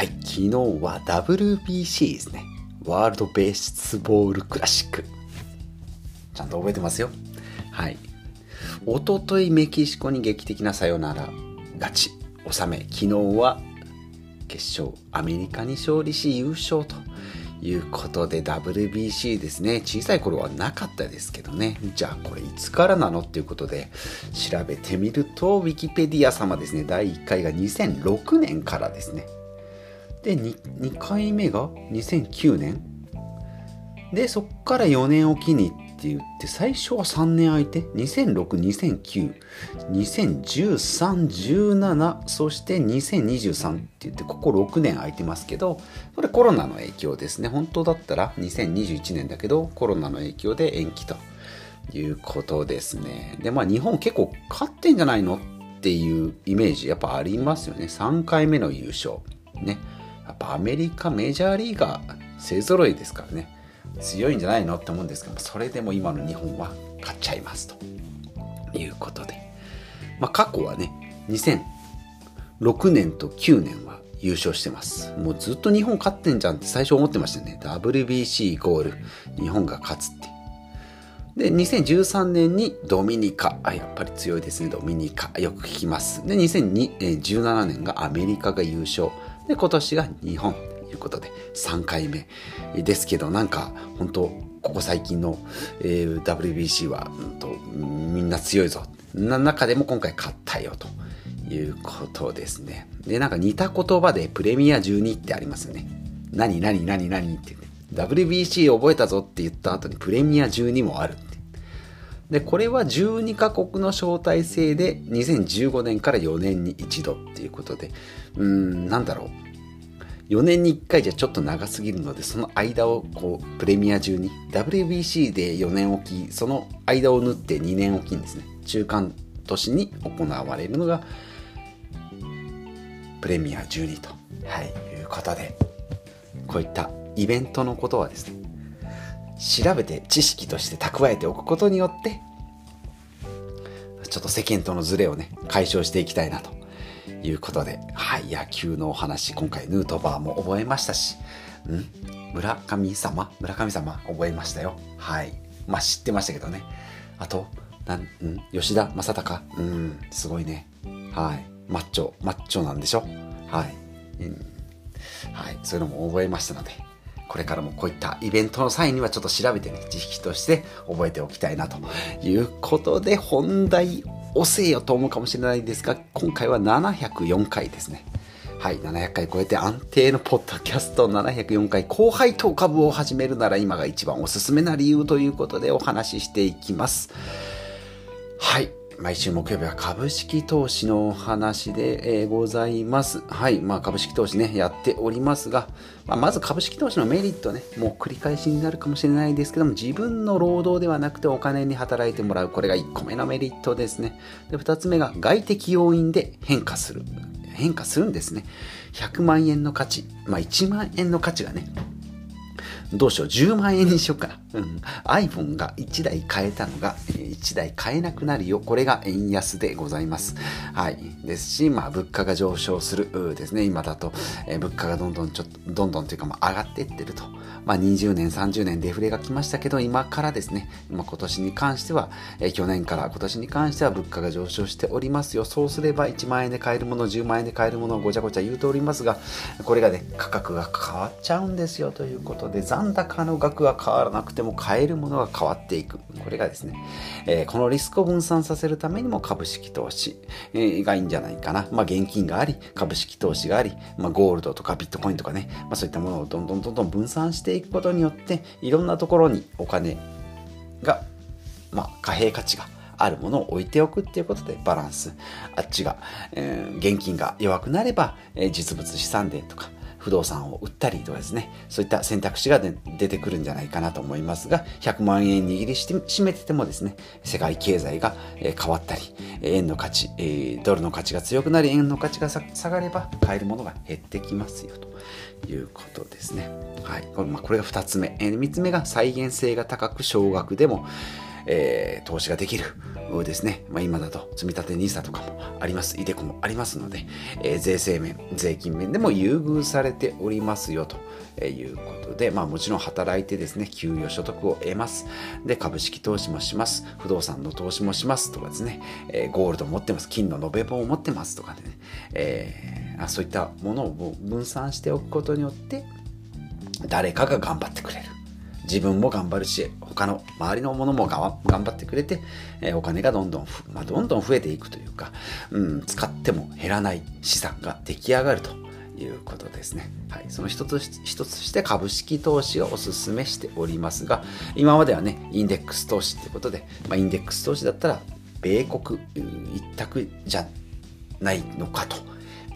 はい、昨日は WBC ですね。ワールドベースボールクラシック。ちゃんと覚えてますよ。はい。おとといメキシコに劇的なサヨナラ勝ち収め、昨日は決勝アメリカに勝利し優勝ということで WBC ですね小さい頃はなかったですけどねじゃあこれいつからなのっていうことで調べてみるとウィキペディア様ですね第1回が2006年からですねで 2, 2回目が2009年。でそっから4年おきにって言って最初は3年空いて20062009201317そして2023って言ってここ6年空いてますけどこれコロナの影響ですね。本当だったら2021年だけどコロナの影響で延期ということですね。でまあ日本結構勝ってんじゃないのっていうイメージやっぱありますよね。3回目の優勝。ね。やっぱアメリカメジャーリーガー勢ぞろいですからね。強いんじゃないのって思うんですけどそれでも今の日本は勝っちゃいますということで、まあ、過去はね2006年と9年は優勝してます。もうずっと日本勝ってんじゃんって最初思ってましたね。WBC イコール日本が勝つって。で2013年にドミニカ。あやっぱり強いですね。ドミニカ。よく聞きます。で2017年がアメリカが優勝。で今年が日本ということで3回目ですけどなんか本当ここ最近の、えー、WBC は、うんと、みんな強いぞ。な中でも今回勝ったよということですね。でなんか似た言葉でプレミア12ってありますよね。何何何何って、ね、WBC 覚えたぞって言った後にプレミア12もあるってでこれは12カ国の招待制で2015年から4年に一度っていうことでうーんなんだろう。4年に1回じゃちょっと長すぎるので、その間をこうプレミア中に、WBC で4年おき、その間を縫って2年おきにですね、中間年に行われるのが、プレミア12と、はい、いうことで、こういったイベントのことはですね、調べて知識として蓄えておくことによって、ちょっと世間とのズレをね、解消していきたいなということで、はい、野球のお話、今回ヌートバーも覚えましたし、ん？村神様？村神様覚えましたよ。はい。まあ知ってましたけどね。あと、なん、ん？吉田正尚？うん、すごいね。はい。マッチョ、マッチョなんでしょ？はい。うん。はい。そういうのも覚えましたので、これからもこういったイベントの際にはちょっと調べてね、知識として覚えておきたいなということで、本題遅えよと思うかもしれないんですが、今回は704回ですね。はい、700回超えて安定のポッドキャスト704回後輩と株を始めるなら今が一番おすすめな理由ということでお話ししていきます。はい。毎週木曜日は株式投資のお話で、え、ございます。はい。まあ株式投資ね、やっておりますが、まあ、まず株式投資のメリットね、もう繰り返しになるかもしれないですけども、自分の労働ではなくてお金に働いてもらう。これが1個目のメリットですね。で、2つ目が外的要因で変化する。変化するんですね。100万円の価値、まあ1万円の価値がね、どうしよう、10万円にしようかな。うん。iPhone が1台買えたのが、1台買えなくなるよ。これが円安でございます。はい。ですし、まあ、物価が上昇するですね。今だと、えー、物価がどんどんちょっと、どんどんというか、まあ、上がっていってると。まあ、20年、30年デフレが来ましたけど、今からですね、まあ、今年に関しては、えー、去年から今年に関しては物価が上昇しておりますよ。そうすれば1万円で買えるもの、10万円で買えるものをごちゃごちゃ言うておりますが、これがね、価格が変わっちゃうんですよということで、残高の額が変わらなくても買えるものが変わっていく。これがですね、えー、このリスクを分散させるためにも株式投資、えー、がいいんじゃないかな。まあ、現金があり、株式投資があり、まあ、ゴールドとかビットコインとかね、まあ、そういったものをどんどんどんどん分散していくことによって、いろんなところにお金が、まあ、貨幣価値があるものを置いておくっていうことでバランス。あっちが、えー、現金が弱くなれば、えー、実物資産でとか、不動産を売ったりとかですね、そういった選択肢が出てくるんじゃないかなと思いますが、100万円握りしめててもですね、世界経済が変わったり、円の価値、ドルの価値が強くなり、円の価値が下がれば買えるものが減ってきますよということですね。はい。これ,、まあ、これが2つ目。3つ目が再現性が高く少額でも、えー、投資ができるですね、まあ、今だと積立 NISA とかもあります、イデコもありますので、えー、税制面、税金面でも優遇されておりますよということで、まあ、もちろん働いてですね、給与所得を得ます。で、株式投資もします。不動産の投資もしますとかですね、えー、ゴールド持ってます。金の延べ棒を持ってますとかでね、えー、そういったものを分散しておくことによって、誰かが頑張ってくれる。自分も頑張るし、他の周りのものも頑張ってくれて、え、お金がどんどん、まあ、どんどん増えていくというか、うん、使っても減らない資産が出来上がるということですね。はい、その一つ一つして株式投資をお勧めしておりますが、今まではね、インデックス投資ってことで、まあ、インデックス投資だったら、米国一択じゃないのかと。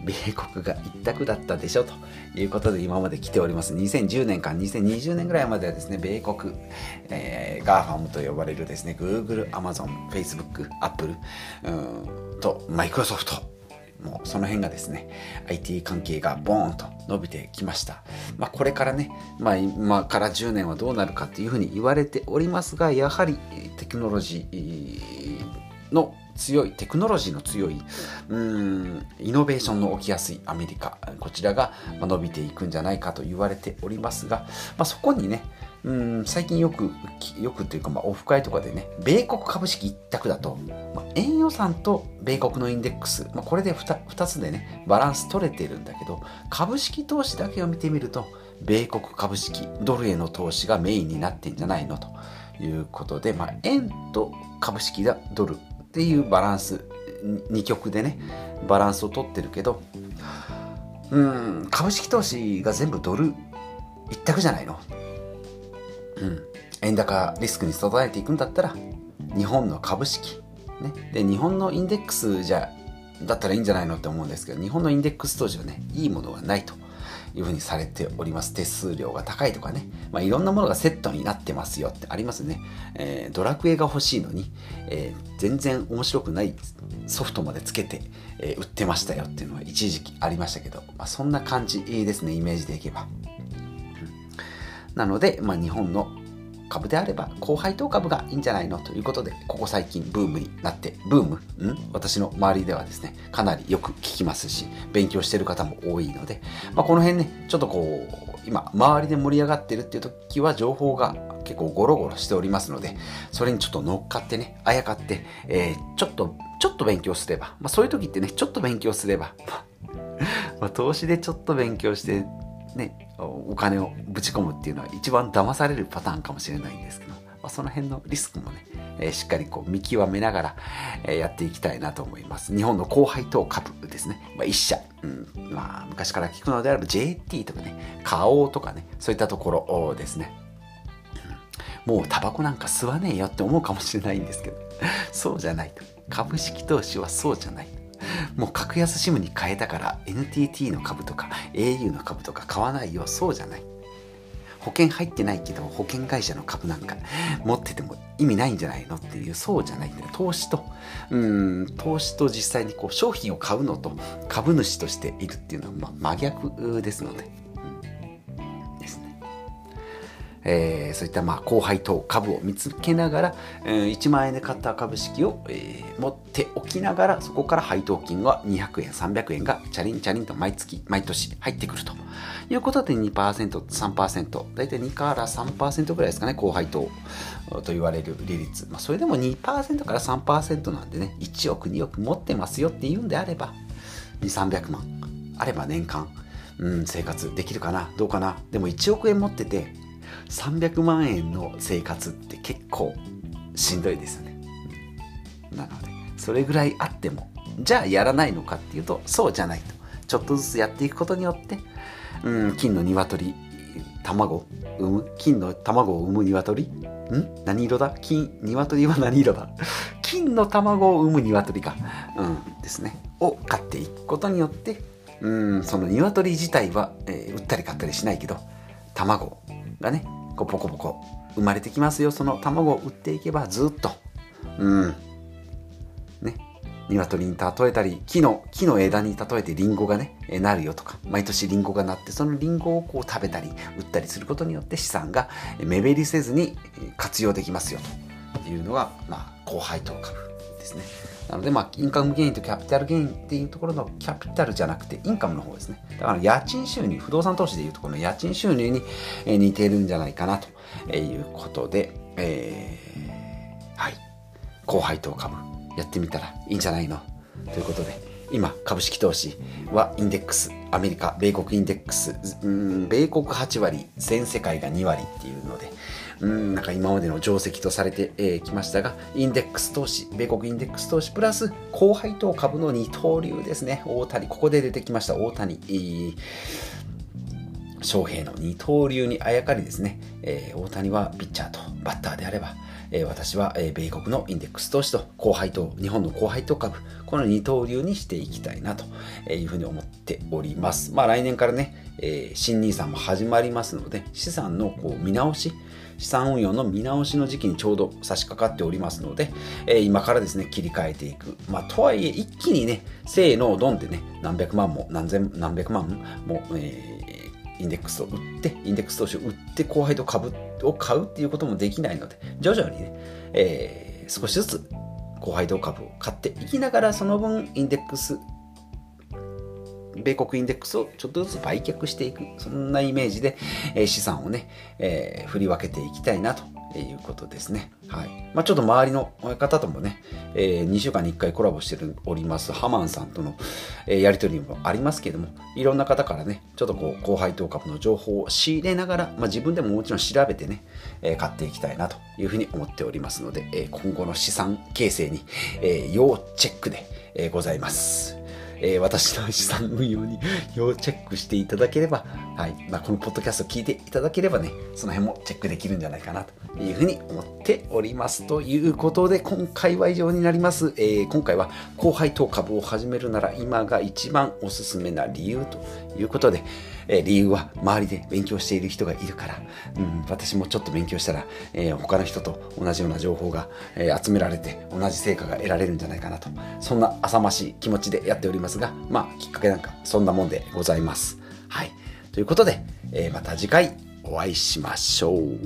米国が一択だったでしょということで今まで来ております。2010年から2020年ぐらいまではですね、米国、えー、 GAFAM と呼ばれるですね、Google、Amazon、Facebook、Apple うんと Microsoft もうその辺がですね、IT 関係がボーンと伸びてきました。まあ、これからね、まあ、今から10年はどうなるかというふうに言われておりますが、やはりテクノロジーの強い、テクノロジーの強い、うん、イノベーションの起きやすいアメリカ、こちらが伸びていくんじゃないかと言われておりますが、まあ、そこにね、うん最近よく、よくっていうか、まあ、オフ会とかでね、米国株式一択だと、まあ、円予算と米国のインデックス、まあ、これで 2, 2つでね、バランス取れてるんだけど、株式投資だけを見てみると、米国株式、ドルへの投資がメインになってんじゃないのということで、まあ、円と株式だ、ドルっていうバランス。2極でね。バランスをとってるけど。うん。株式投資が全部ドル。一択じゃないの。うん。円高リスクに備えていくんだったら。日本の株式。ね。で日本のインデックスじゃだったらいいんじゃないのって思うんですけど日本のインデックス投資はねいいものはないと。いうふうにされております。手数料が高いとかね。まあ、いろんなものがセットになってますよってありますね。えー、ドラクエが欲しいのに、えー、全然面白くないソフトまでつけて、えー、売ってましたよっていうのは一時期ありましたけど、まあ、そんな感じですね、イメージでいけば。なので、まあ、日本の株であれば高配当株がいいんじゃないのということで、ここ最近ブームになって、ブームん私の周りではですね、かなりよく聞きますし、勉強してる方も多いので、まあ、この辺ね、ちょっとこう、今、周りで盛り上がってるっていう時は情報が結構ゴロゴロしておりますので、それにちょっと乗っかってね、あやかって、えー、ちょっと、ちょっと勉強すれば、まあ、そういう時ってね、ちょっと勉強すれば、まあ、投資でちょっと勉強して、ね、お金をぶち込むっていうのは一番騙されるパターンかもしれないんですけど、まあ、その辺のリスクもね、えー、しっかりこう見極めながら、えー、やっていきたいなと思います。日本の高配当株ですね。まあ、一社、うんまあ、昔から聞くのであれば JT とかね、花王とかね、そういったところですね。もうタバコなんか吸わねえよって思うかもしれないんですけど、そうじゃないと。株式投資はそうじゃない。もう格安 SIM に変えたから NTT の株とか au の株とか買わないよそうじゃない。保険入ってないけど保険会社の株なんか持ってても意味ないんじゃないのっていうそうじゃないんだよ。投資と。うん投資と実際にこう商品を買うのと株主としているっていうのはま真逆ですので。えー、そういったまあ後輩等株を見つけながら、えー、1万円で買った株式を、えー、持っておきながらそこから配当金は200円300円がチャリンチャリンと毎月毎年入ってくると。いうことで 2%3% 大体2から3%ぐらいですかね高配当と言われる利率、まあ、それでも2%から3%なんでね1億2億持ってますよっていうんであれば2300万あれば年間うん、生活できるかなどうかな。でも1億円持ってて300万円の生活って結構しんどいですよね。なので、それぐらいあっても、じゃあやらないのかっていうと、そうじゃないと。ちょっとずつやっていくことによって、うん、金の鶏、卵、産む金の卵を産む鶏ん？何色だ？金、鶏は何色だ？金の卵を産む鶏か。うん、ですね。を飼っていくことによって、うん、その鶏自体は、えー、売ったり買ったりしないけど、卵がね、こうポコポコ生まれてきますよ。その卵を売っていけばずっと、うん、ね、鶏に例えたり、木の、木の枝に例えてリンゴがね、なるよとか、毎年リンゴがなって、そのリンゴをこう食べたり、売ったりすることによって資産が目減りせずに活用できますよと。いうのが、まあ、高配当株ですね。なので、まあ、インカムゲインとキャピタルゲインっていうところのキャピタルじゃなくて、インカムの方ですね。だから家賃収入、不動産投資でいうとこの家賃収入に似てるんじゃないかなということで、えー、はい。高配当株やってみたらいいんじゃないの？ということで、今、株式投資はインデックス、アメリカ、米国インデックス、うん、米国8割、全世界が2割っていうので、うん、なんか今までの定石とされてき、えー、ましたが、インデックス投資、米国インデックス投資プラス高配当株の二刀流ですね。大谷、ここで出てきました大谷。翔平の二刀流にあやかりですね、えー、大谷はピッチャーとバッターであれば、えー、私は、えー、米国のインデックス投資と高配当、日本の高配当株、この二刀流にしていきたいなというふうに思っております。まあ来年からね、えー、新 n i s も始まりますので、資産のこう見直し、資産運用の見直しの時期にちょうど差し掛かっておりますので、えー、今からですね、切り替えていく。まあ、とはいえ、一気にね、せーの、ドンってね、何百万も、何千、何百万も、えー、インデックスを売って、インデックス投資を売って、後輩と株を買うっていうこともできないので、徐々にね、えー、少しずつ高配当株を買っていきながら、その分インデックス米国インデックスをちょっとずつ売却していく、そんなイメージで、え資産をね、えー、振り分けていきたいなということですね。はい。まあ、ちょっと周りの方ともね、えー、2週間に1回コラボしておりますハマンさんとの、えー、やり取りもありますけども、いろんな方からね、ちょっとこう、高配当株の情報を仕入れながら、まあ、自分でももちろん調べてね、えー、買っていきたいなというふうに思っておりますので、え今後の資産形成に、え要チェックで、えございます。えー、私の資産運用に要チェックしていただければ、はいまあ、このポッドキャストを聞いていただければね、その辺もチェックできるんじゃないかなというふうに思っております。ということで、今回は以上になります。えー、今回は後輩当株を始めるなら今が一番おすすめな理由ということで、えー、理由は周りで勉強している人がいるから、うん、私もちょっと勉強したら、えー、他の人と同じような情報が、えー、集められて同じ成果が得られるんじゃないかなと、そんな浅ましい気持ちでやっておりますますが、まあ、きっかけなんかそんなもんでございます。はい。ということで、えー、また次回お会いしましょう。